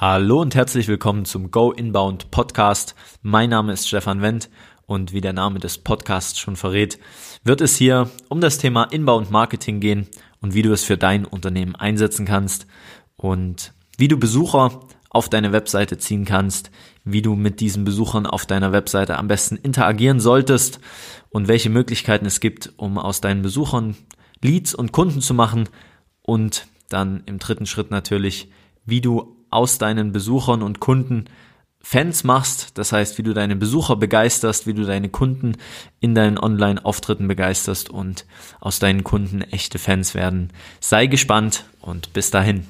Hallo und herzlich willkommen zum Go Inbound Podcast. Mein Name ist Stefan Wendt und wie der Name des Podcasts schon verrät, wird es hier um das Thema Inbound Marketing gehen und wie du es für dein Unternehmen einsetzen kannst und wie du Besucher auf deine Webseite ziehen kannst, wie du mit diesen Besuchern auf deiner Webseite am besten interagieren solltest und welche Möglichkeiten es gibt, um aus deinen Besuchern Leads und Kunden zu machen und dann im dritten Schritt natürlich, wie du aus deinen Besuchern und Kunden Fans machst, das heißt, wie du deine Besucher begeisterst, wie du deine Kunden in deinen Online-Auftritten begeisterst und aus deinen Kunden echte Fans werden. Sei gespannt und bis dahin.